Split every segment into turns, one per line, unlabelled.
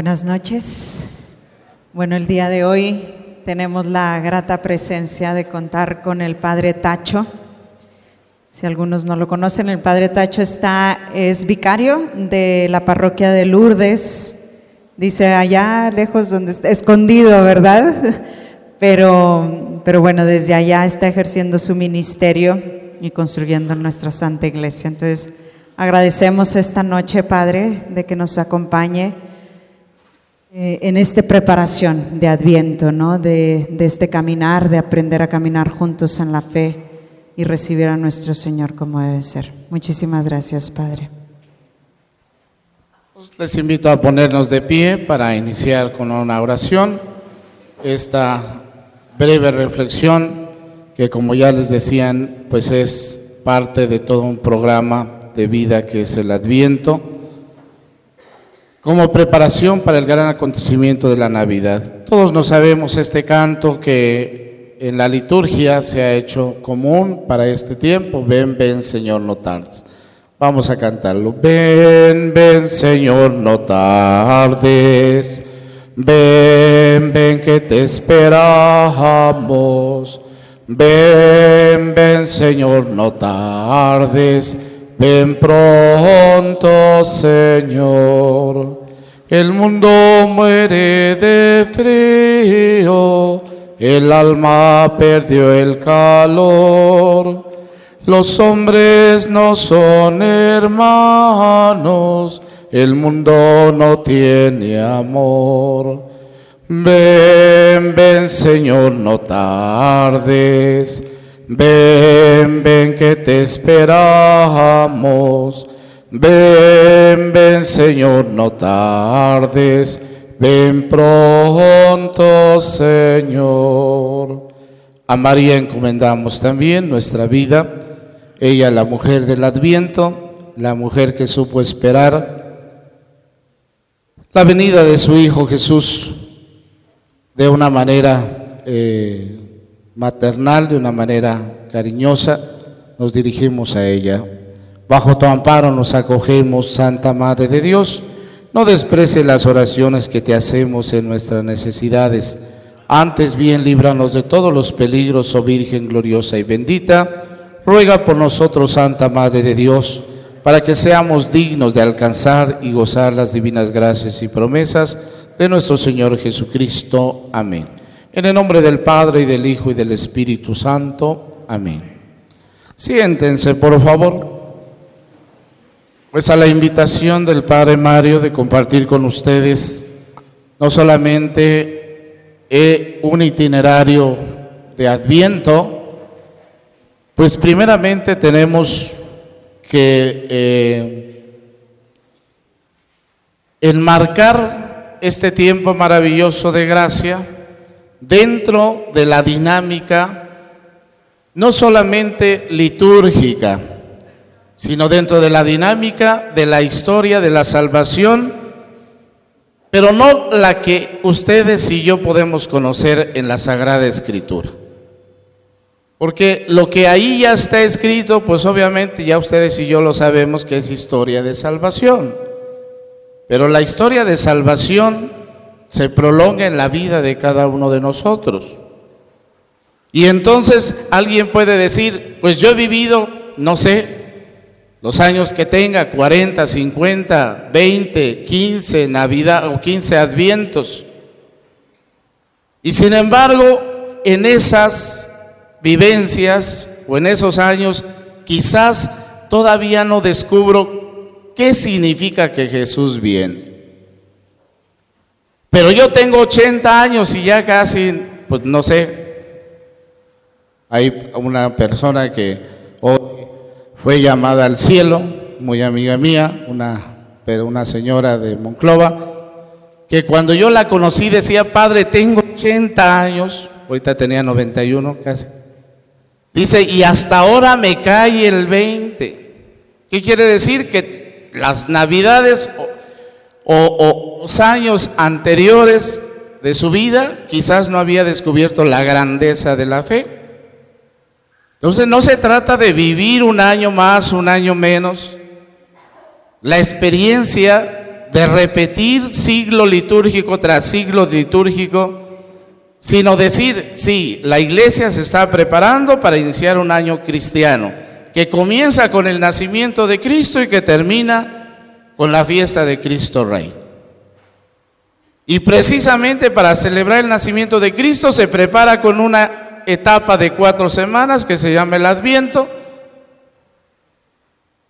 Buenas noches. Bueno, el día de hoy tenemos la grata presencia de contar con el Padre Tacho. Si algunos no lo conocen, el Padre Tacho está, es vicario de la parroquia de Lourdes. Dice allá lejos donde está, escondido, ¿verdad? Pero, pero bueno, desde allá está ejerciendo su ministerio y construyendo nuestra Santa Iglesia. Entonces, agradecemos esta noche, Padre, de que nos acompañe eh, en esta preparación de Adviento, ¿no? De, de este caminar, de aprender a caminar juntos en la fe y recibir a nuestro Señor como debe ser. Muchísimas gracias, Padre.
Pues Les invito a ponernos de pie para iniciar con una oración. Esta breve reflexión que como ya les decían, pues es parte de todo un programa de vida que es el Adviento como preparación para el gran acontecimiento de la Navidad. Todos nos sabemos este canto que en la liturgia se ha hecho común para este tiempo. Ven, ven, Señor, no tardes. Vamos a cantarlo. Ven, ven, Señor, no tardes. Ven, ven, que te esperamos. Ven, ven, Señor, no tardes. Ven pronto, Señor. El mundo muere de frío, el alma perdió el calor. Los hombres no son hermanos, el mundo no tiene amor. Ven, ven, Señor, no tardes. Ven, ven que te esperamos. Ven, ven Señor, no tardes. Ven pronto, Señor. A María encomendamos también nuestra vida. Ella, la mujer del Adviento, la mujer que supo esperar la venida de su Hijo Jesús de una manera eh, maternal, de una manera cariñosa, nos dirigimos a ella. Bajo tu amparo nos acogemos, Santa Madre de Dios. No desprecie las oraciones que te hacemos en nuestras necesidades. Antes bien, líbranos de todos los peligros, oh Virgen gloriosa y bendita. Ruega por nosotros, Santa Madre de Dios, para que seamos dignos de alcanzar y gozar las divinas gracias y promesas de nuestro Señor Jesucristo. Amén. En el nombre del Padre y del Hijo y del Espíritu Santo. Amén. Siéntense, por favor. Pues a la invitación del Padre Mario de compartir con ustedes no solamente eh, un itinerario de Adviento, pues primeramente tenemos que eh, enmarcar este tiempo maravilloso de gracia dentro de la dinámica no solamente litúrgica, sino dentro de la dinámica de la historia de la salvación, pero no la que ustedes y yo podemos conocer en la Sagrada Escritura. Porque lo que ahí ya está escrito, pues obviamente ya ustedes y yo lo sabemos que es historia de salvación. Pero la historia de salvación se prolonga en la vida de cada uno de nosotros. Y entonces alguien puede decir, pues yo he vivido, no sé, los años que tenga, 40, 50, 20, 15 Navidad o 15 Advientos. Y sin embargo, en esas vivencias o en esos años, quizás todavía no descubro qué significa que Jesús viene. Pero yo tengo 80 años y ya casi, pues no sé, hay una persona que hoy fue llamada al cielo, muy amiga mía, una, pero una señora de Monclova, que cuando yo la conocí decía, padre, tengo 80 años, ahorita tenía 91 casi. Dice, y hasta ahora me cae el 20. ¿Qué quiere decir? Que las navidades o, años anteriores de su vida quizás no había descubierto la grandeza de la fe. Entonces no se trata de vivir un año más, un año menos. La experiencia de repetir siglo litúrgico tras siglo litúrgico, sino decir, sí, la iglesia se está preparando para iniciar un año cristiano, que comienza con el nacimiento de Cristo y que termina con la fiesta de Cristo Rey. Y precisamente para celebrar el nacimiento de Cristo se prepara con una etapa de cuatro semanas que se llama el Adviento.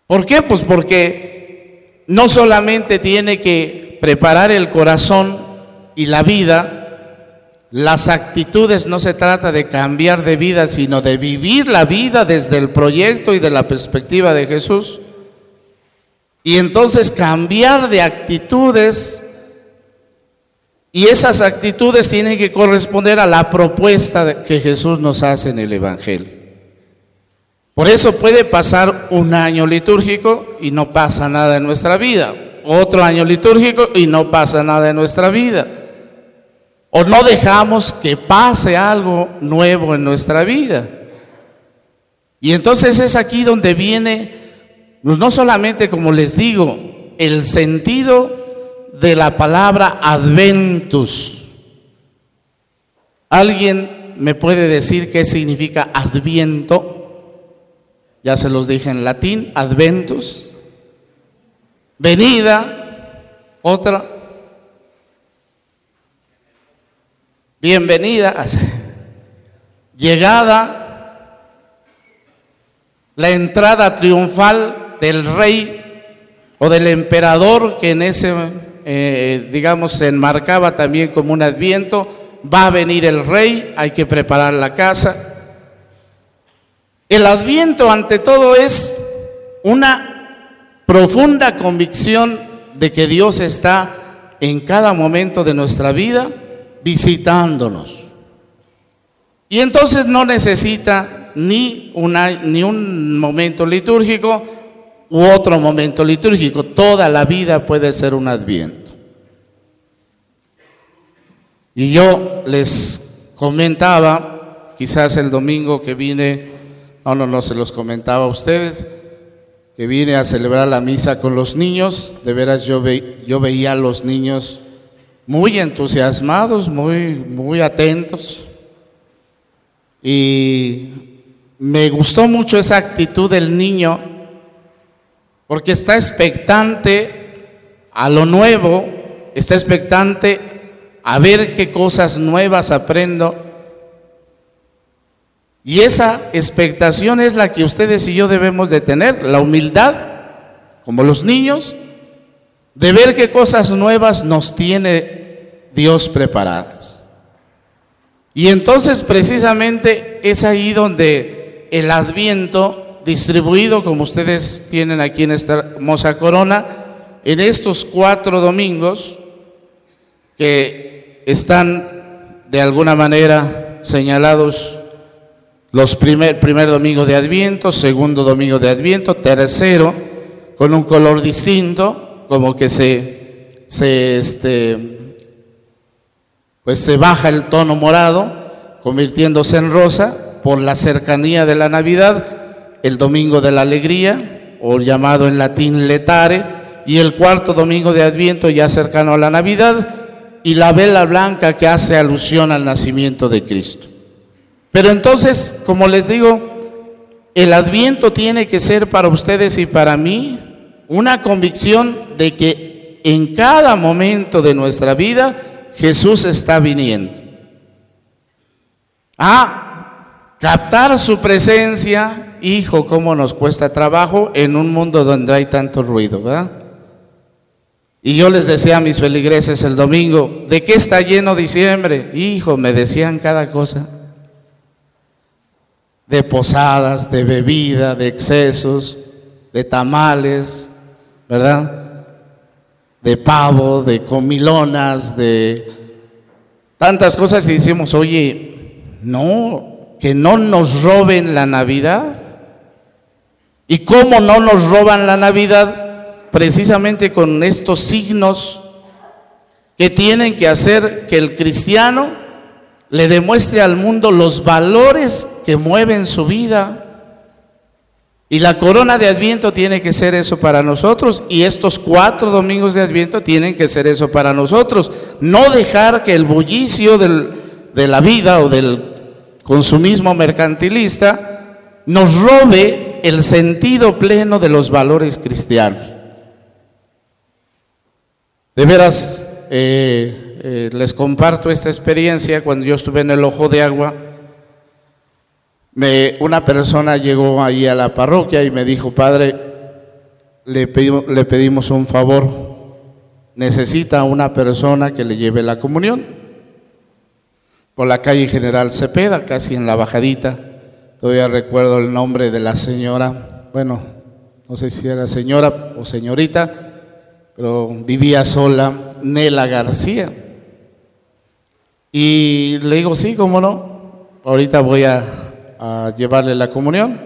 ¿Por qué? Pues porque no solamente tiene que preparar el corazón y la vida, las actitudes no se trata de cambiar de vida, sino de vivir la vida desde el proyecto y de la perspectiva de Jesús. Y entonces cambiar de actitudes y esas actitudes tienen que corresponder a la propuesta que Jesús nos hace en el Evangelio. Por eso puede pasar un año litúrgico y no pasa nada en nuestra vida. Otro año litúrgico y no pasa nada en nuestra vida. O no dejamos que pase algo nuevo en nuestra vida. Y entonces es aquí donde viene, no solamente como les digo, el sentido de la palabra adventus. ¿Alguien me puede decir qué significa adviento? Ya se los dije en latín, adventus. Venida, otra. Bienvenida, llegada, la entrada triunfal del rey o del emperador que en ese eh, digamos, se enmarcaba también como un adviento, va a venir el rey, hay que preparar la casa. El adviento ante todo es una profunda convicción de que Dios está en cada momento de nuestra vida visitándonos. Y entonces no necesita ni, una, ni un momento litúrgico u otro momento litúrgico. Toda la vida puede ser un adviento. Y yo les comentaba, quizás el domingo que vine, no, no, no se los comentaba a ustedes, que vine a celebrar la misa con los niños, de veras yo, yo veía a los niños muy entusiasmados, muy, muy atentos. Y me gustó mucho esa actitud del niño, porque está expectante a lo nuevo, está expectante a ver qué cosas nuevas aprendo. Y esa expectación es la que ustedes y yo debemos de tener, la humildad, como los niños, de ver qué cosas nuevas nos tiene Dios preparadas. Y entonces precisamente es ahí donde el adviento distribuido, como ustedes tienen aquí en esta hermosa corona, en estos cuatro domingos, que están de alguna manera señalados los primer, primer domingo de Adviento, segundo domingo de Adviento, tercero, con un color distinto, como que se, se, este, pues se baja el tono morado, convirtiéndose en rosa por la cercanía de la Navidad, el domingo de la alegría, o llamado en latín letare, y el cuarto domingo de Adviento ya cercano a la Navidad, y la vela blanca que hace alusión al nacimiento de Cristo. Pero entonces, como les digo, el adviento tiene que ser para ustedes y para mí una convicción de que en cada momento de nuestra vida Jesús está viniendo. Ah, captar su presencia, hijo, cómo nos cuesta trabajo en un mundo donde hay tanto ruido, ¿verdad? Y yo les decía a mis feligreses el domingo, ¿de qué está lleno diciembre? Hijo, me decían cada cosa. De posadas, de bebida, de excesos, de tamales, ¿verdad? De pavo, de comilonas, de tantas cosas y decimos, oye, no, que no nos roben la Navidad. ¿Y cómo no nos roban la Navidad? precisamente con estos signos que tienen que hacer que el cristiano le demuestre al mundo los valores que mueven su vida. Y la corona de Adviento tiene que ser eso para nosotros y estos cuatro domingos de Adviento tienen que ser eso para nosotros. No dejar que el bullicio de la vida o del consumismo mercantilista nos robe el sentido pleno de los valores cristianos. De veras, eh, eh, les comparto esta experiencia cuando yo estuve en el ojo de agua una persona llegó ahí a la parroquia y me dijo, padre, le, le pedimos un favor, necesita una persona que le lleve la comunión por la calle General Cepeda, casi en la bajadita. Todavía recuerdo el nombre de la señora, bueno, no sé si era señora o señorita, pero vivía sola, Nela García. Y le digo, sí, cómo no, ahorita voy a a llevarle la comunión.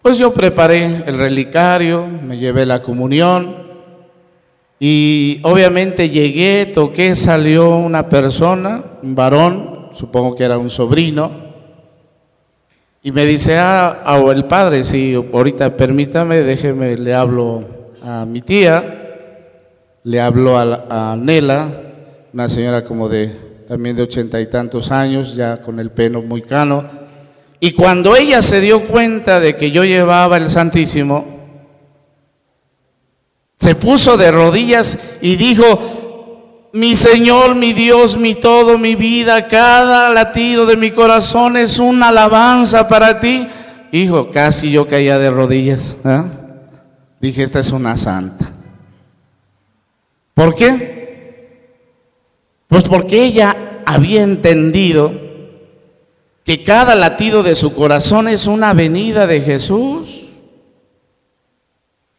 Pues yo preparé el relicario, me llevé la comunión y obviamente llegué, toqué, salió una persona, un varón, supongo que era un sobrino, y me dice, ah, ah el padre, sí, ahorita permítame, déjeme, le hablo a mi tía, le hablo a, a Nela, una señora como de también de ochenta y tantos años, ya con el pelo muy cano, y cuando ella se dio cuenta de que yo llevaba el Santísimo, se puso de rodillas y dijo, mi Señor, mi Dios, mi todo, mi vida, cada latido de mi corazón es una alabanza para ti. Hijo, casi yo caía de rodillas. ¿eh? Dije, esta es una santa. ¿Por qué? Pues porque ella había entendido que cada latido de su corazón es una venida de Jesús.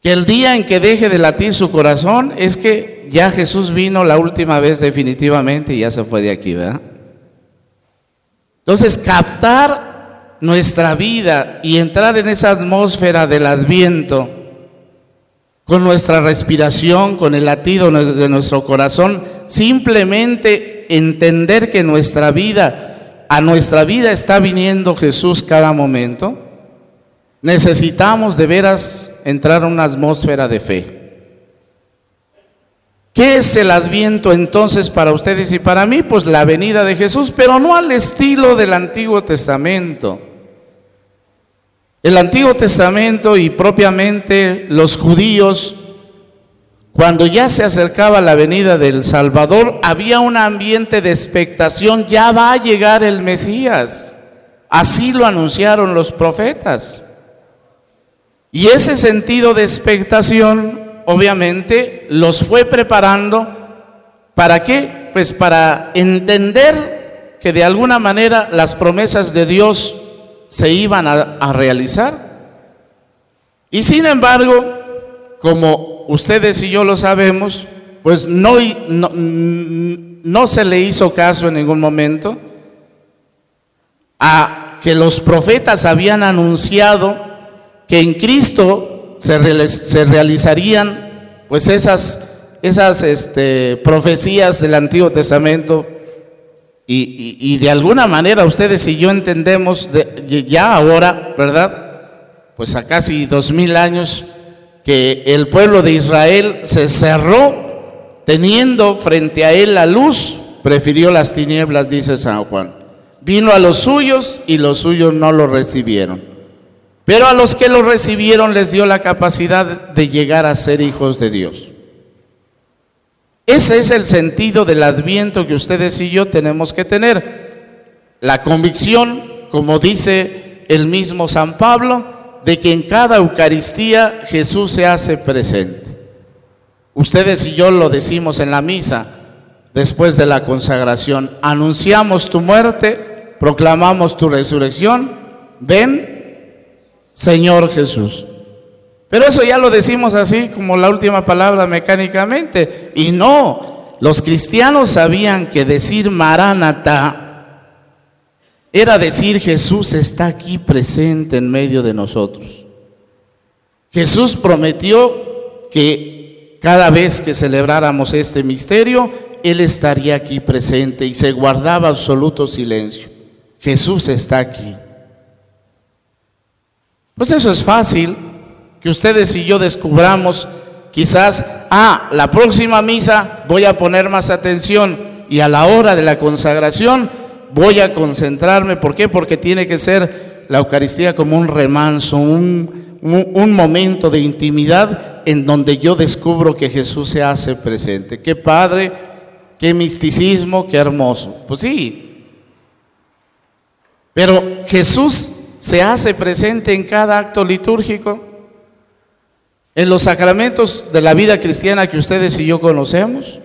Que el día en que deje de latir su corazón es que ya Jesús vino la última vez definitivamente y ya se fue de aquí, ¿verdad? Entonces, captar nuestra vida y entrar en esa atmósfera del adviento con nuestra respiración, con el latido de nuestro corazón, simplemente entender que nuestra vida a nuestra vida está viniendo Jesús cada momento, necesitamos de veras entrar en una atmósfera de fe. ¿Qué es el adviento entonces para ustedes y para mí? Pues la venida de Jesús, pero no al estilo del Antiguo Testamento. El Antiguo Testamento y propiamente los judíos cuando ya se acercaba la venida del Salvador, había un ambiente de expectación, ya va a llegar el Mesías. Así lo anunciaron los profetas. Y ese sentido de expectación, obviamente, los fue preparando. ¿Para qué? Pues para entender que de alguna manera las promesas de Dios se iban a, realizar. Y sin embargo, como ustedes y yo lo sabemos, pues no, no, se le hizo caso en ningún momento a que los profetas habían anunciado que en Cristo se, realizarían pues esas, esas este, profecías del Antiguo Testamento y, y, de alguna manera ustedes y yo entendemos de, ya ahora, ¿verdad? Pues a casi dos mil años que el pueblo de Israel se cerró teniendo frente a él la luz, prefirió las tinieblas, dice San Juan. Vino a los suyos y los suyos no lo recibieron. Pero a los que lo recibieron les dio la capacidad de llegar a ser hijos de Dios. Ese es el sentido del adviento que ustedes y yo tenemos que tener. La convicción, como dice el mismo San Pablo, de que en cada Eucaristía Jesús se hace presente. Ustedes y yo lo decimos en la misa después de la consagración. Anunciamos tu muerte, proclamamos tu resurrección. Ven, Señor Jesús. Pero eso ya lo decimos así como la última palabra mecánicamente. Y no, los cristianos sabían que decir Maránata era decir Jesús está aquí presente en medio de nosotros. Jesús prometió que cada vez que celebráramos este misterio, Él estaría aquí presente y se guardaba absoluto silencio. Jesús está aquí. Pues eso es fácil, que ustedes y yo descubramos quizás, ah, la próxima misa voy a poner más atención y a la hora de la consagración voy a concentrarme. ¿Por qué? Porque tiene que ser la Eucaristía como un remanso, un, un, momento de intimidad en donde yo descubro que Jesús se hace presente. Qué padre, qué misticismo, qué hermoso. Pues sí. Pero Jesús se hace presente en cada acto litúrgico. En los sacramentos de la vida cristiana que ustedes y yo conocemos.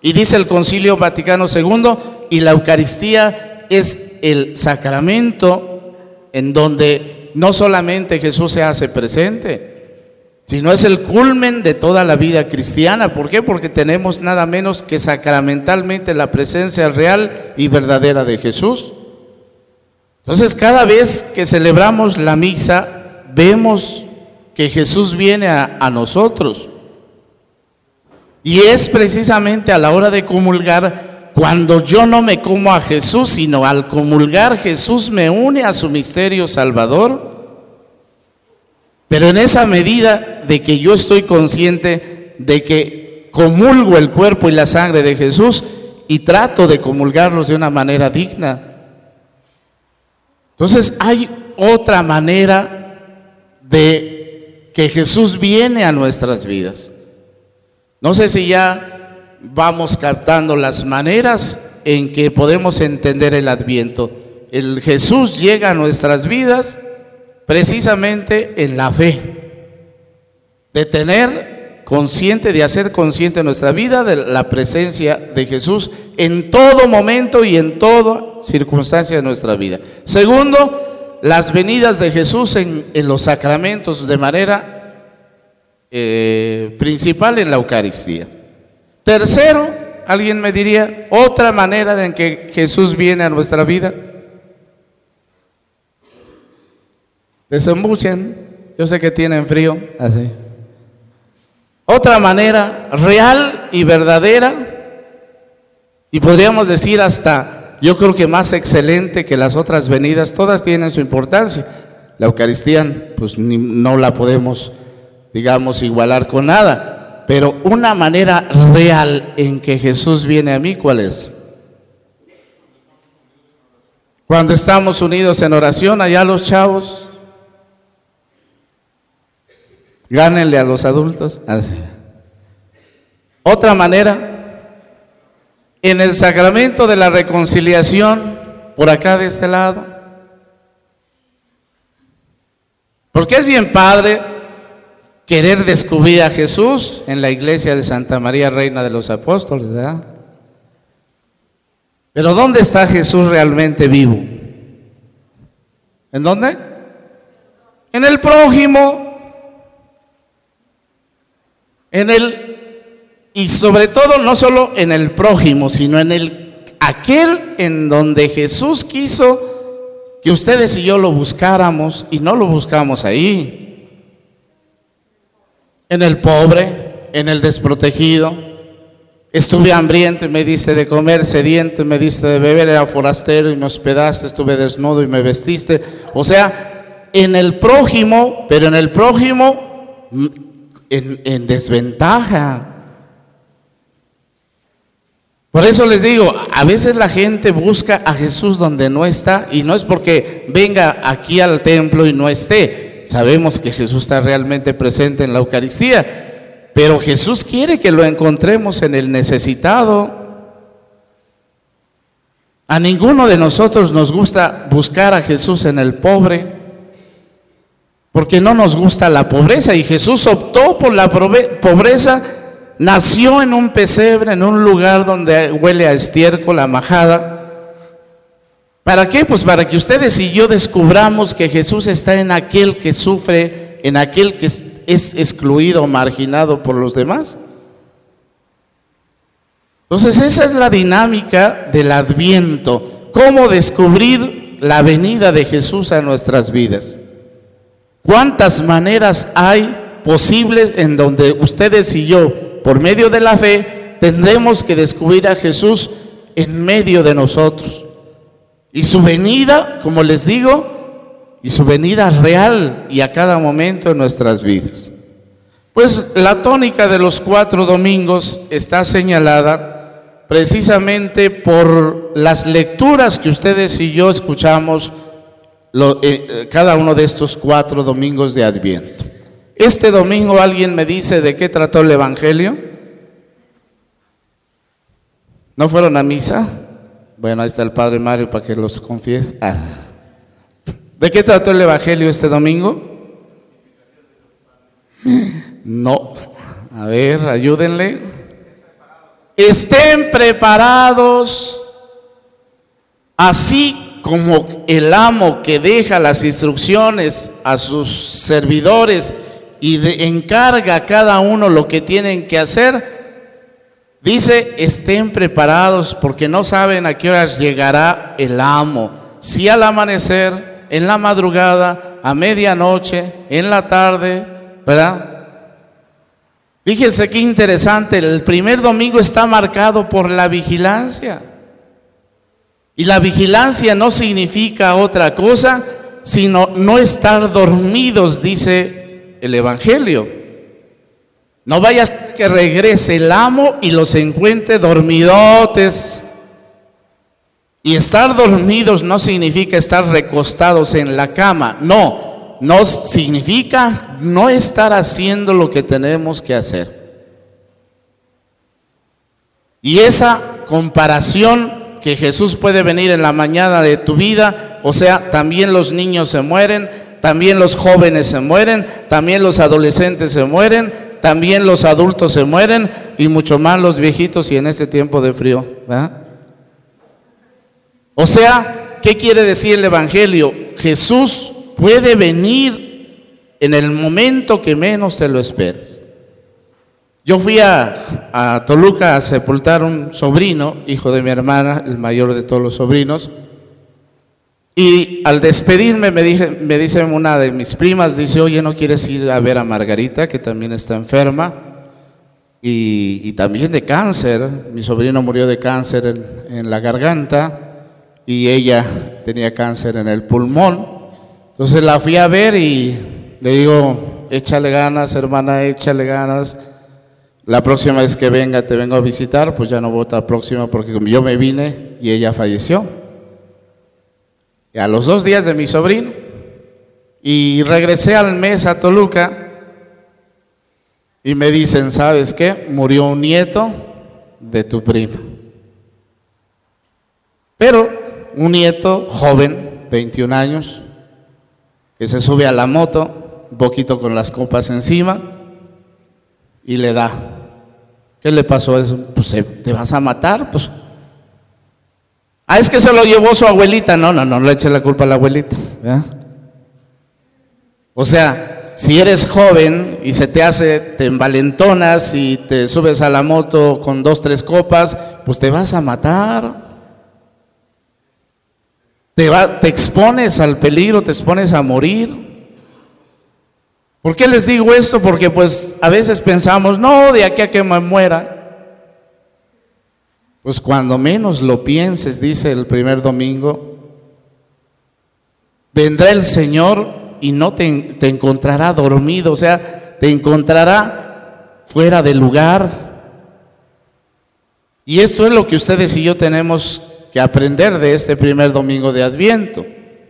Y dice el Concilio Vaticano II, y la Eucaristía es el sacramento en donde no solamente Jesús se hace presente, sino es el culmen de toda la vida cristiana. ¿Por qué? Porque tenemos nada menos que sacramentalmente la presencia real y verdadera de Jesús. Entonces, cada vez que celebramos la misa, vemos que Jesús viene a, a nosotros. Y es precisamente a la hora de comulgar cuando yo no me como a Jesús, sino al comulgar Jesús me une a su misterio salvador. Pero en esa medida de que yo estoy consciente de que comulgo el cuerpo y la sangre de Jesús y trato de comulgarlos de una manera digna. Entonces hay otra manera de que Jesús viene a nuestras vidas. No sé si ya vamos captando las maneras en que podemos entender el adviento. El Jesús llega a nuestras vidas precisamente en la fe, de tener consciente, de hacer consciente nuestra vida de la presencia de Jesús en todo momento y en toda circunstancia de nuestra vida. Segundo, las venidas de Jesús en, en los sacramentos de manera eh, principal en la Eucaristía. Tercero, alguien me diría, otra manera en que Jesús viene a nuestra vida. Desembuchen, yo sé que tienen frío, así. Otra manera real y verdadera, y podríamos decir hasta, yo creo que más excelente que las otras venidas, todas tienen su importancia. La Eucaristía, pues no la podemos digamos, igualar con nada, pero una manera real en que Jesús viene a mí, ¿cuál es? Cuando estamos unidos en oración, allá los chavos, gánenle a los adultos. Otra manera, en el sacramento de la reconciliación, por acá de este lado. Porque es bien padre querer descubrir a Jesús en la iglesia de Santa María, Reina de los Apóstoles, ¿verdad? Pero ¿dónde está Jesús realmente vivo? ¿En dónde? En el prójimo. En el y sobre todo no solo en el prójimo, sino en el aquel en donde Jesús quiso que ustedes y yo lo buscáramos y no lo buscamos ahí en el pobre, en el desprotegido. Estuve hambriento y me diste de comer, sediento y me diste de beber, era forastero y me hospedaste, estuve desnudo y me vestiste. O sea, en el prójimo, pero en el prójimo mm, en, en desventaja. Por eso les digo, a veces la gente busca a Jesús donde no está y no es porque venga aquí al templo y no esté, Sabemos que Jesús está realmente presente en la Eucaristía, pero Jesús quiere que lo encontremos en el necesitado. A ninguno de nosotros nos gusta buscar a Jesús en el pobre, porque no nos gusta la pobreza y Jesús optó por la pobreza, nació en un pesebre, en un lugar donde huele a estiércol, a majada ¿Para qué? Pues para que ustedes y yo descubramos que Jesús está en aquel que sufre, en aquel que es excluido, marginado por los demás. Entonces esa es la dinámica del adviento, cómo descubrir la venida de Jesús a nuestras vidas. ¿Cuántas maneras hay posibles en donde ustedes y yo, por medio de la fe, tendremos que descubrir a Jesús en medio de nosotros? Y su venida, como les digo, y su venida real y a cada momento en nuestras vidas. Pues la tónica de los cuatro domingos está señalada precisamente por las lecturas que ustedes y yo escuchamos eh, eh, cada uno de estos cuatro domingos de Adviento. Este domingo alguien me dice de qué trató el Evangelio. ¿No fueron a misa? Bueno, ahí está el Padre Mario para que los confiese. Ah. ¿De qué trató el Evangelio este domingo? No. A ver, ayúdenle. Estén preparados, así como el amo que deja las instrucciones a sus servidores y encarga a cada uno lo que tienen que hacer, dice, estén preparados porque no saben a qué horas llegará el amo. Si al amanecer, en la madrugada, a medianoche, en la tarde, ¿verdad? Fíjense qué interesante, el primer domingo está marcado por la vigilancia. Y la vigilancia no significa otra cosa, sino no estar dormidos, dice el Evangelio. No vaya a que regrese el amo y los encuentre dormidotes. Y estar dormidos no significa estar recostados en la cama, no, no significa no estar haciendo lo que tenemos que hacer. Y esa comparación que Jesús puede venir en la mañana de tu vida, o sea, también los niños se mueren, también los jóvenes se mueren, también los adolescentes se mueren, también los adultos se mueren y mucho más los viejitos y en este tiempo de frío. O sea, ¿qué quiere decir el Evangelio? Jesús puede venir en el momento que menos te lo esperes. Yo fui a, Toluca a sepultar un sobrino, hijo de mi hermana, el mayor de todos los sobrinos, y al despedirme me, dije, me dice una de mis primas, dice, oye, ¿no quieres ir a ver a Margarita, que también está enferma? Y, también de cáncer, mi sobrino murió de cáncer en la garganta y ella tenía cáncer en el pulmón. Entonces la fui a ver y le digo, échale ganas, hermana, échale ganas. La próxima vez que venga, te vengo a visitar, pues ya no voy a estar próxima porque yo me vine y ella falleció. A los dos días de mi sobrino. Y regresé al mes a Toluca y me dicen, ¿sabes qué? Murió un nieto de tu prima. Pero un nieto joven, 21 años, que se sube a la moto, un poquito con las copas encima, y le da. ¿Qué le pasó a eso? Pues te vas a matar, pues. Ah, es que se lo llevó su abuelita. No, no, no, le eche la culpa a la abuelita. O sea, si eres joven y se te hace, te envalentonas y te subes a la moto con dos, tres copas, pues te vas a matar. Te, te expones al peligro, te expones a morir. ¿Por qué les digo esto? Porque pues a veces pensamos, no, de aquí a que me muera. Pues cuando menos lo pienses, dice el primer domingo, vendrá el Señor y no te, te encontrará dormido, o sea, te encontrará fuera de lugar. Y esto es lo que ustedes y yo tenemos que aprender de este primer domingo de Adviento.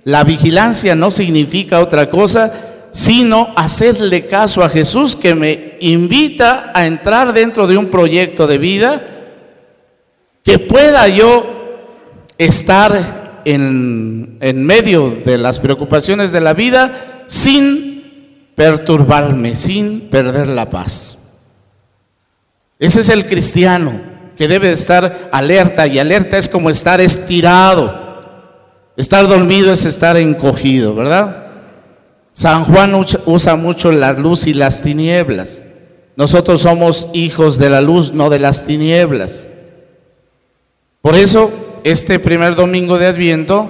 La vigilancia no significa otra cosa sino hacerle caso a Jesús que me invita a entrar dentro de un proyecto de vida que pueda yo estar en, en medio de las preocupaciones de la vida sin perturbarme, sin perder la paz. Ese es el cristiano que debe estar alerta y alerta es como estar estirado. Estar dormido es estar encogido, ¿verdad? San Juan usa mucho la luz y las tinieblas. Nosotros somos hijos de la luz, no de las tinieblas. Por eso, este primer domingo de Adviento,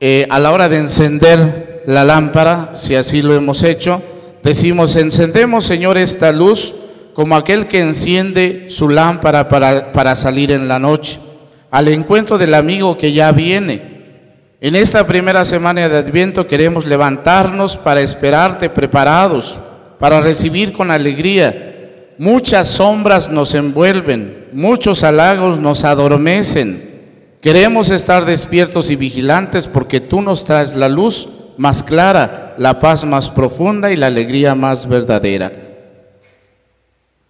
eh, a la hora de encender la lámpara, si así lo hemos hecho, decimos, encendemos, Señor, esta luz como aquel que enciende su lámpara para, para salir en la noche, al encuentro del amigo que ya viene. En esta primera semana de Adviento queremos levantarnos para esperarte preparados, para recibir con alegría. Muchas sombras nos envuelven, muchos halagos nos adormecen. Queremos estar despiertos y vigilantes porque tú nos traes la luz más clara, la paz más profunda y la alegría más verdadera.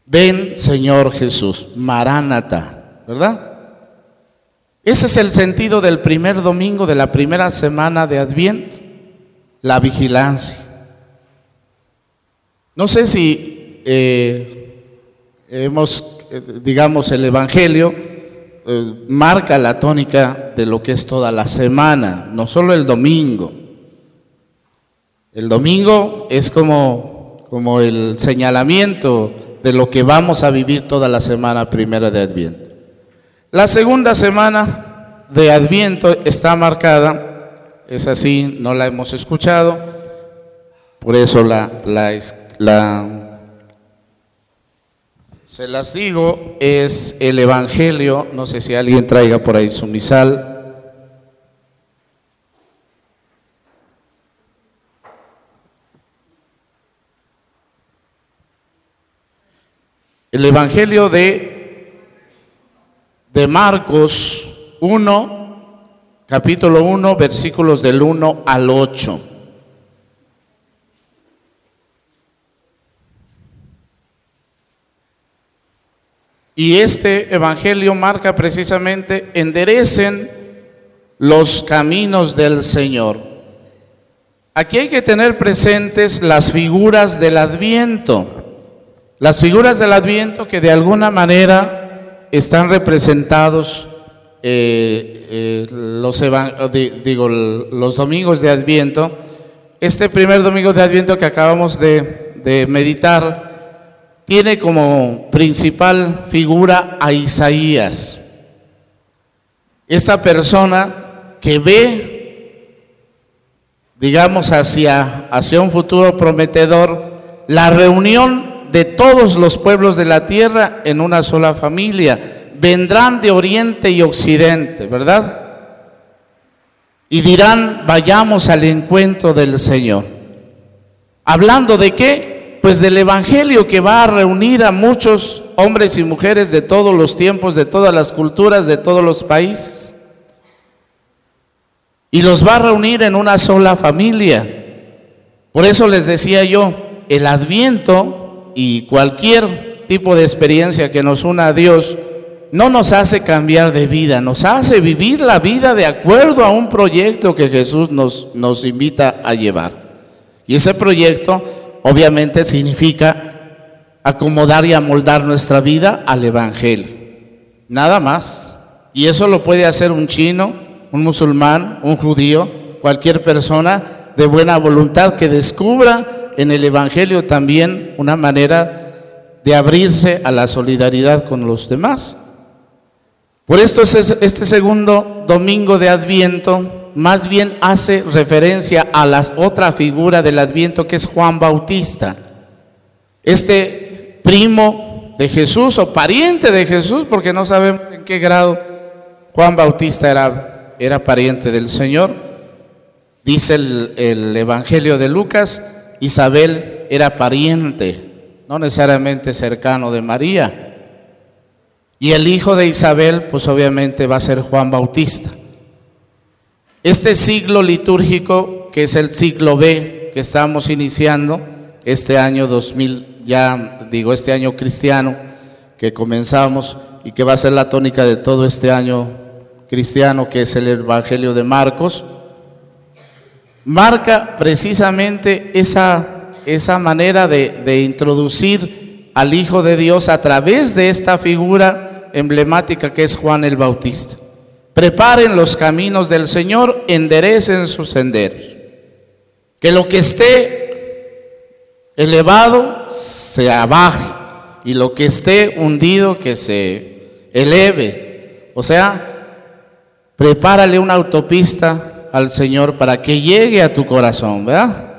Ven, Señor Jesús, Maránata, ¿verdad? Ese es el sentido del primer domingo de la primera semana de Adviento, la vigilancia. No sé si eh, hemos, eh, digamos, el Evangelio eh, marca la tónica de lo que es toda la semana, no solo el domingo. El domingo es como, como el señalamiento de lo que vamos a vivir toda la semana primera de Adviento. La segunda semana de Adviento está marcada, es así, no la hemos escuchado, por eso la, la, la se las digo, es el Evangelio, no sé si alguien traiga por ahí su misal. El Evangelio de de Marcos 1, capítulo 1, versículos del 1 al 8. Y este evangelio marca precisamente enderecen los caminos del Señor. Aquí hay que tener presentes las figuras del adviento, las figuras del adviento que de alguna manera están representados eh, eh, los, domingos de Adviento. Este primer domingo de Adviento que acabamos de meditar tiene como principal figura a Isaías. Esta persona que ve, digamos, hacia, hacia un futuro prometedor, la reunión de todos los pueblos de la tierra en una sola familia. Vendrán de oriente y occidente, ¿verdad? Y dirán, vayamos al encuentro del Señor. ¿Hablando de qué? Pues del Evangelio que va a reunir a muchos hombres y mujeres de todos los tiempos, de todas las culturas, de todos los países. Y los va a reunir en una sola familia. Por eso les decía yo, el adviento y cualquier tipo de experiencia que nos una a Dios no nos hace cambiar de vida, nos hace vivir la vida de acuerdo a un proyecto que Jesús nos, nos invita a llevar. Y ese proyecto obviamente significa acomodar y amoldar nuestra vida al Evangelio. Nada más. Y eso lo puede hacer un chino, un musulmán, un judío, cualquier persona de buena voluntad que descubra en el Evangelio también una manera de abrirse a la solidaridad con los demás. Por esto este segundo domingo de Adviento más bien hace referencia a la otra figura del Adviento que es Juan Bautista. Este primo de Jesús o pariente de Jesús, porque no sabemos en qué grado Juan Bautista era, era pariente del Señor. Dice el, el Evangelio de Lucas Isabel era pariente, no necesariamente cercano de María. Y el hijo de Isabel, pues obviamente va a ser Juan Bautista. Este siglo litúrgico, que es el siglo B que estamos iniciando, este año 2000, ya digo, este año cristiano que comenzamos y que va a ser la tónica de todo este año cristiano, que es el Evangelio de Marcos, marca precisamente esa, esa manera de, de introducir al Hijo de Dios a través de esta figura emblemática que es Juan el Bautista. Preparen los caminos del Señor, enderecen sus senderos. Que lo que esté elevado se abaje y lo que esté hundido que se eleve. O sea, prepárale una autopista al Señor para que llegue a tu corazón, ¿verdad?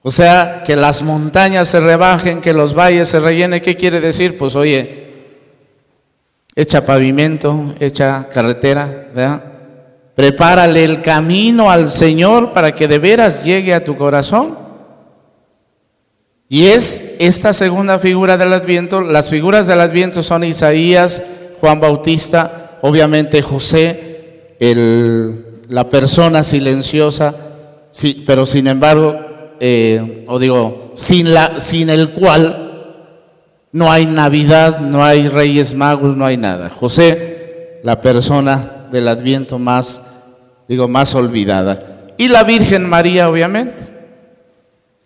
O sea, que las montañas se rebajen, que los valles se rellenen. ¿Qué quiere decir? Pues oye, echa pavimento, echa carretera. Prepárale el camino al Señor para que de veras llegue a tu corazón. Y es esta segunda figura del Adviento. Las figuras del Adviento son Isaías, Juan Bautista, obviamente José, el, la persona silenciosa, sí, pero sin embargo, eh, o digo, sin, la, sin el cual no hay Navidad, no hay Reyes Magos, no hay nada. José, la persona del Adviento más, digo, más olvidada. Y la Virgen María, obviamente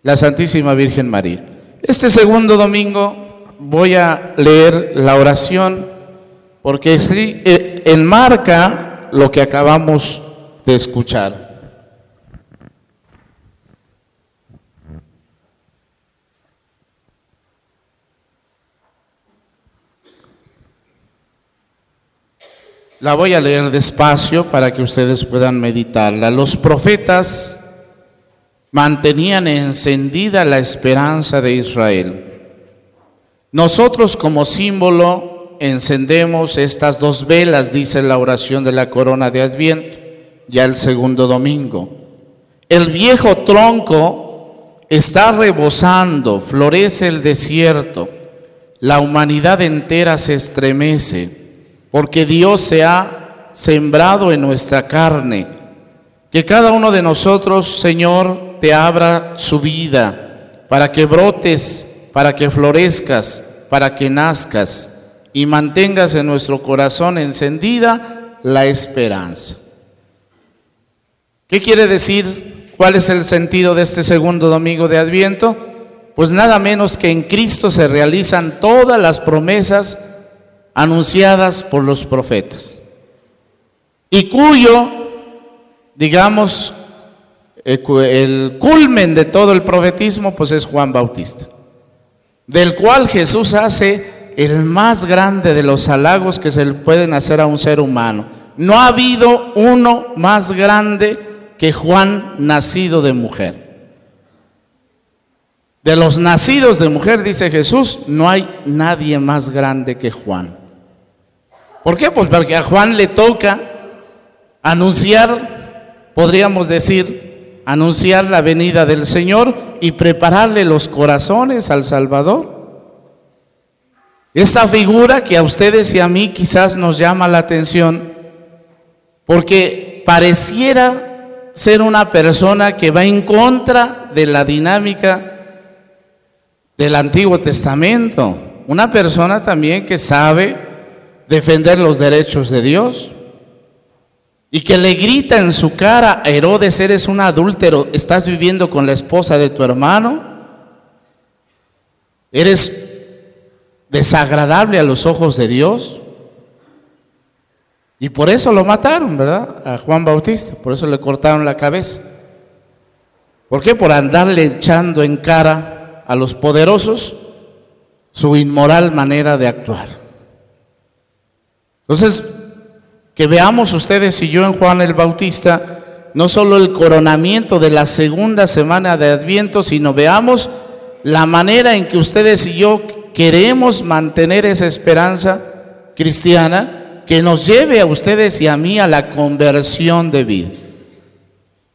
la Santísima Virgen María. Este segundo domingo voy a leer la oración porque eh, enmarca lo que acabamos de escuchar. La voy a leer despacio para que ustedes puedan meditarla. Los profetas mantenían encendida la esperanza de Israel. Nosotros como símbolo encendemos estas dos velas, dice la oración de la corona de Adviento, ya el segundo domingo. El viejo tronco está rebosando, florece el desierto, la humanidad entera se estremece, porque Dios se ha sembrado en nuestra carne. Que cada uno de nosotros, Señor, te abra su vida, para que brotes, para que florezcas, para que nazcas y mantengas en nuestro corazón encendida la esperanza. ¿Qué quiere decir? ¿Cuál es el sentido de este segundo domingo de Adviento? Pues nada menos que en Cristo se realizan todas las promesas anunciadas por los profetas y cuyo, digamos, el culmen de todo el profetismo, pues es Juan Bautista, del cual Jesús hace el más grande de los halagos que se le pueden hacer a un ser humano. No ha habido uno más grande que Juan nacido de mujer. De los nacidos de mujer, dice Jesús, no hay nadie más grande que Juan. ¿Por qué? Pues porque a Juan le toca anunciar, podríamos decir, anunciar la venida del Señor y prepararle los corazones al Salvador. Esta figura que a ustedes y a mí quizás nos llama la atención, porque pareciera ser una persona que va en contra de la dinámica del Antiguo Testamento, una persona también que sabe defender los derechos de Dios, y que le grita en su cara, Herodes, eres un adúltero, estás viviendo con la esposa de tu hermano, eres desagradable a los ojos de Dios. Y por eso lo mataron, ¿verdad? A Juan Bautista, por eso le cortaron la cabeza. ¿Por qué? Por andarle echando en cara a los poderosos su inmoral manera de actuar. Entonces, que veamos ustedes y yo en Juan el Bautista no solo el coronamiento de la segunda semana de Adviento, sino veamos la manera en que ustedes y yo queremos mantener esa esperanza cristiana que nos lleve a ustedes y a mí a la conversión de vida.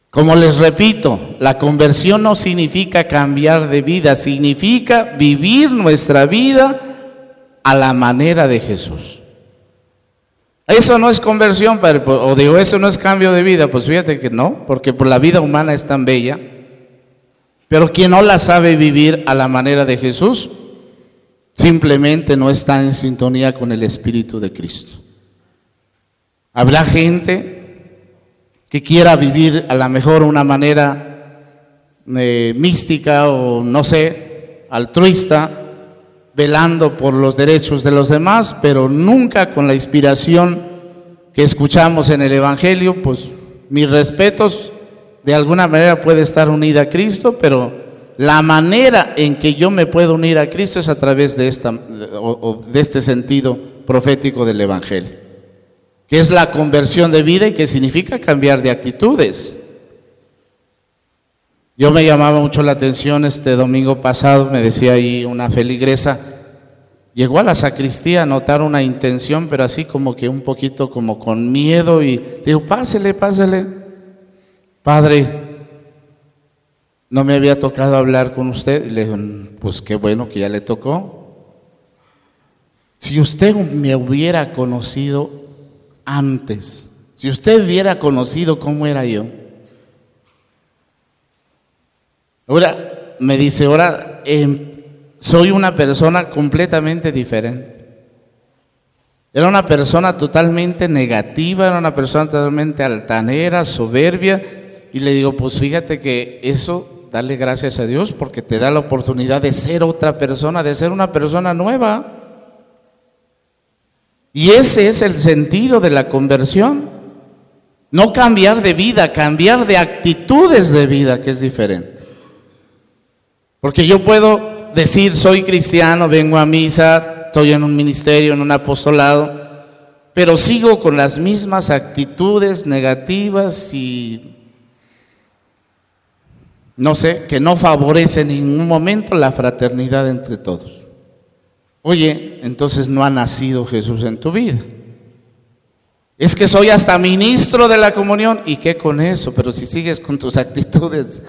Como les repito, la conversión no significa cambiar de vida, significa vivir nuestra vida a la manera de Jesús. Eso no es conversión, Padre, o digo, eso no es cambio de vida. Pues fíjate que no, porque por la vida humana es tan bella. Pero quien no la sabe vivir a la manera de Jesús, simplemente no está en sintonía con el Espíritu de Cristo. Habrá gente que quiera vivir a lo mejor una manera eh, mística o no sé, altruista, velando por los derechos de los demás, pero nunca con la inspiración que escuchamos en el Evangelio, pues mis respetos de alguna manera puede estar unida a Cristo, pero la manera en que yo me puedo unir a Cristo es a través de, esta, de este sentido profético del Evangelio, que es la conversión de vida y que significa cambiar de actitudes. Yo me llamaba mucho la atención este domingo pasado, me decía ahí una feligresa, llegó a la sacristía a notar una intención, pero así como que un poquito como con miedo y le dijo, pásele, pásele. Padre, no me había tocado hablar con usted. Y le dijo, pues qué bueno que ya le tocó. Si usted me hubiera conocido antes, si usted hubiera conocido cómo era yo, ahora me dice, ahora em, soy una persona completamente diferente. Era una persona totalmente negativa, era una persona totalmente altanera, soberbia. Y le digo, pues fíjate que eso, dale gracias a Dios porque te da la oportunidad de ser otra persona, de ser una persona nueva. Y ese es el sentido de la conversión. No cambiar de vida, cambiar de actitudes de vida, que es diferente. Porque yo puedo decir soy cristiano, vengo a misa, estoy en un ministerio, en un apostolado, pero sigo con las mismas actitudes negativas y no sé, que no favorece en ningún momento la fraternidad entre todos. Oye, entonces no ha nacido Jesús en tu vida. Es que soy hasta ministro de la comunión y qué con eso, pero si sigues con tus actitudes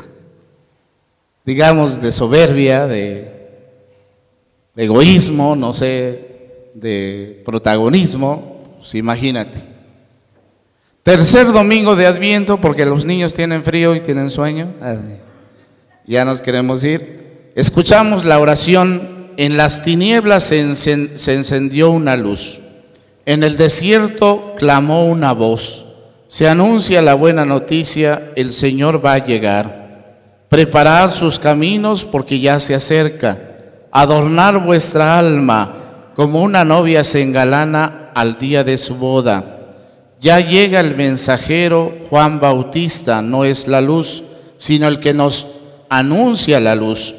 digamos, de soberbia, de, egoísmo, no sé, de protagonismo, pues imagínate. Tercer domingo de Adviento, porque los niños tienen frío y tienen sueño, ya nos queremos ir. Escuchamos la oración, en las tinieblas se, se encendió una luz, en el desierto clamó una voz, se anuncia la buena noticia, el Señor va a llegar. Preparad sus caminos porque ya se acerca. Adornar vuestra alma como una novia se engalana al día de su boda. Ya llega el mensajero Juan Bautista, no es la luz, sino el que nos anuncia la luz.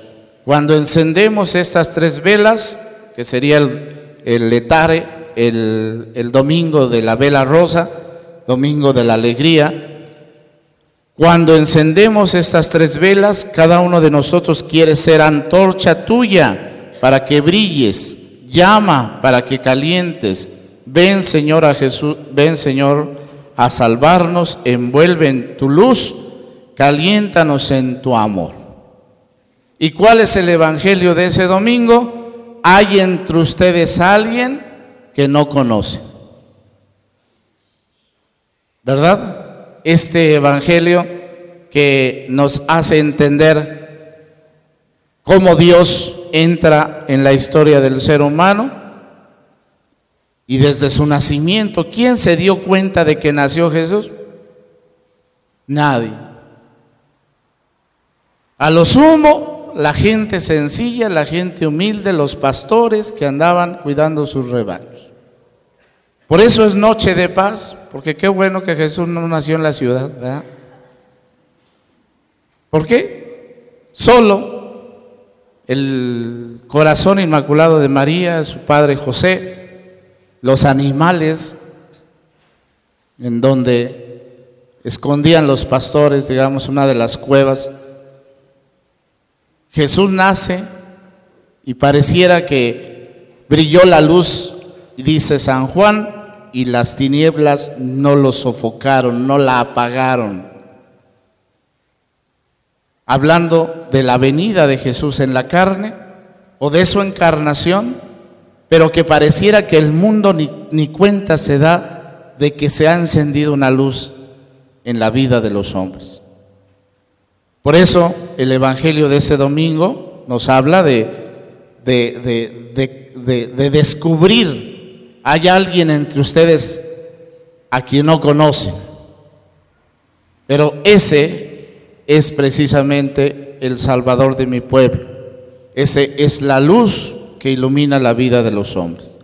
Cuando encendemos estas tres velas, que sería el, el letare, el, el domingo de la vela rosa, domingo de la alegría, cuando encendemos estas tres velas, cada uno de nosotros quiere ser antorcha tuya para que brilles, llama para que calientes. Ven, Señor, a Jesús, ven, Señor, a salvarnos, envuelve en tu luz, caliéntanos en tu amor. ¿Y cuál es el evangelio de ese domingo? Hay entre ustedes alguien que no conoce. ¿Verdad? este Evangelio que nos hace entender cómo Dios entra en la historia del ser humano y desde su nacimiento. ¿Quién se dio cuenta de que nació Jesús? Nadie. A lo sumo, la gente sencilla, la gente humilde, los pastores que andaban cuidando sus rebaños. Por eso es noche de paz, porque qué bueno que Jesús no nació en la ciudad, ¿verdad? ¿Por qué? Solo el corazón inmaculado de María, su padre José, los animales en donde escondían los pastores, digamos, una de las cuevas. Jesús nace y pareciera que brilló la luz, dice San Juan, y las tinieblas no lo sofocaron, no la apagaron. Hablando de la venida de Jesús en la carne o de su encarnación, pero que pareciera que el mundo ni, ni cuenta se da de que se ha encendido una luz en la vida de los hombres. Por eso el Evangelio de ese domingo nos habla de, de, de, de descubrir hay alguien entre ustedes a quien no conocen, pero ese es precisamente el Salvador de mi pueblo. Ese es la luz que ilumina la vida de los hombres.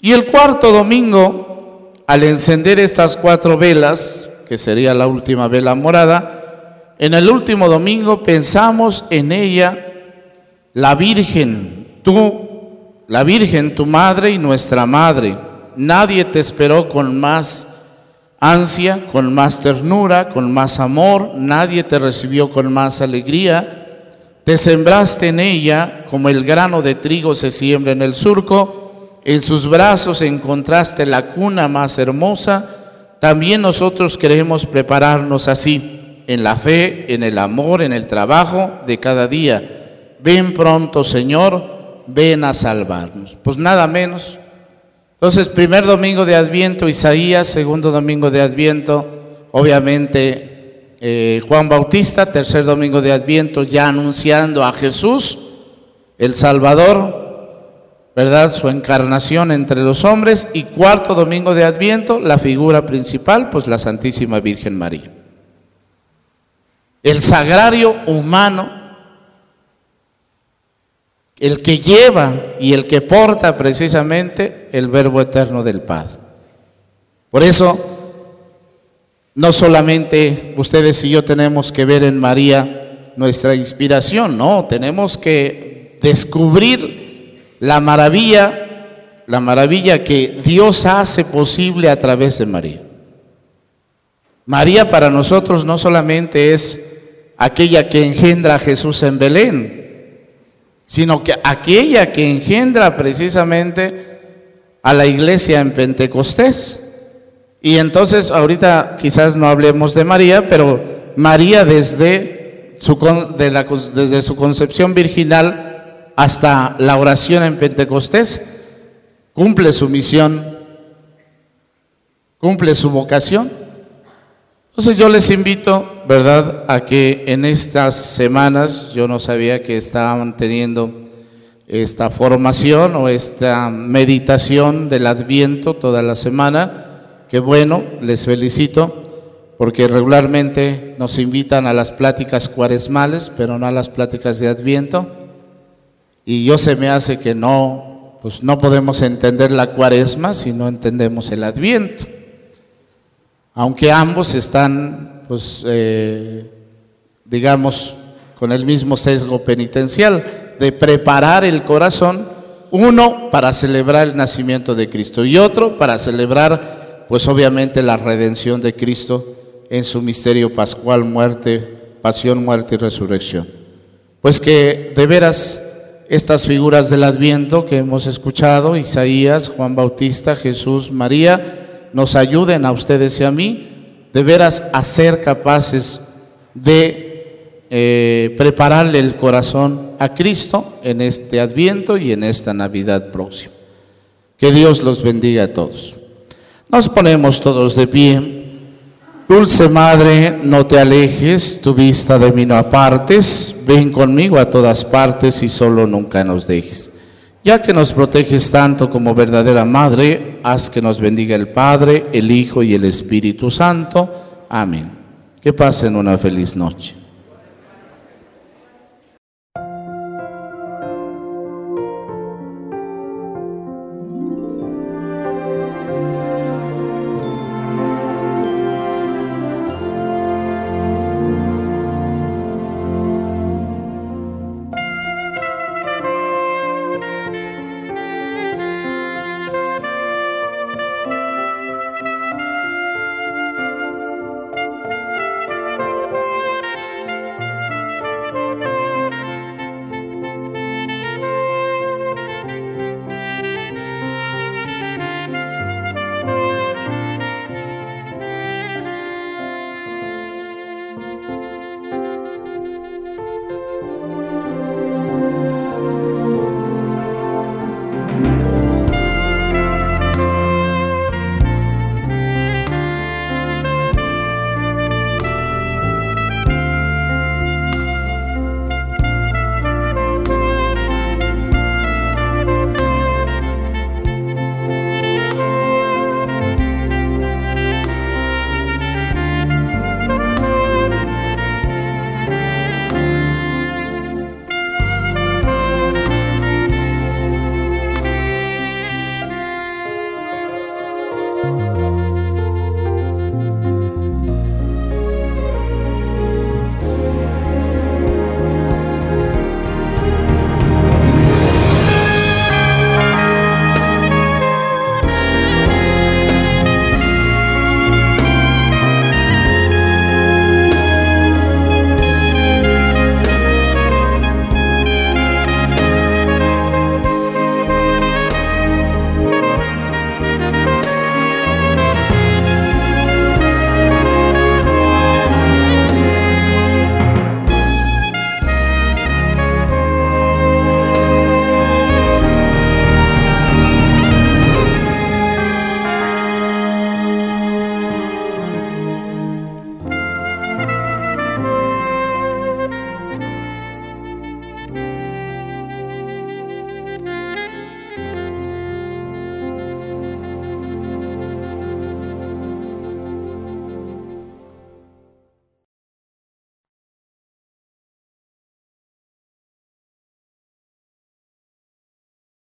Y el cuarto domingo, al encender estas cuatro velas, que sería la última vela morada, en el último domingo pensamos en ella, la Virgen, tú la Virgen, tu madre y nuestra madre. Nadie te esperó con más ansia, con más ternura, con más amor. Nadie te recibió con más alegría. te sembraste en ella como el grano de trigo se siembra en el surco, en sus brazos encontraste la cuna más hermosa, también nosotros queremos prepararnos así, en la fe, en el amor, en el trabajo de cada día. Ven pronto, Señor, ven a salvarnos. Pues nada menos. Entonces, primer domingo de Adviento, Isaías, segundo domingo de Adviento, obviamente eh, Juan Bautista, tercer domingo de Adviento, ya anunciando a Jesús, el Salvador, ¿verdad? Su encarnación entre los hombres. Y cuarto domingo de Adviento, la figura principal, pues la Santísima Virgen María. El sagrario humano, el que lleva y el que porta precisamente el verbo eterno del Padre. Por eso, no solamente ustedes y yo tenemos que ver en María nuestra inspiración, no, tenemos que descubrir la maravilla, la maravilla que Dios hace posible a través de María. María para nosotros no solamente es aquella que engendra a Jesús en Belén, sino que aquella que engendra precisamente a la iglesia en Pentecostés. Y entonces ahorita quizás no hablemos de María, pero María desde su, desde su concepción virginal hasta la oración en Pentecostés cumple su misión, cumple su vocación. Entonces yo les invito, ¿verdad?, a que en estas semanas, yo no sabía que estaban teniendo esta formación o esta meditación del adviento toda la semana, Qué bueno, les felicito, porque regularmente nos invitan a las pláticas cuaresmales, pero no a las pláticas de Adviento. Y yo se me hace que no, pues no podemos entender la cuaresma si no entendemos el Adviento. Aunque ambos están, pues, eh, digamos, con el mismo sesgo penitencial de preparar el corazón, uno para celebrar el nacimiento de Cristo y otro para celebrar pues obviamente la redención de Cristo en su misterio pascual, muerte, pasión, muerte y resurrección. Pues que de veras estas figuras del Adviento que hemos escuchado, Isaías, Juan Bautista, Jesús, María, nos ayuden a ustedes y a mí de veras a ser capaces de eh, prepararle el corazón a Cristo en este Adviento y en esta Navidad próxima. Que Dios los bendiga a todos. Nos ponemos todos de pie. Dulce Madre, no te alejes, tu vista de mí no apartes, ven conmigo a todas partes y solo nunca nos dejes. Ya que nos proteges tanto como verdadera Madre, haz que nos bendiga el Padre, el Hijo y el Espíritu Santo. Amén. Que pasen una feliz noche.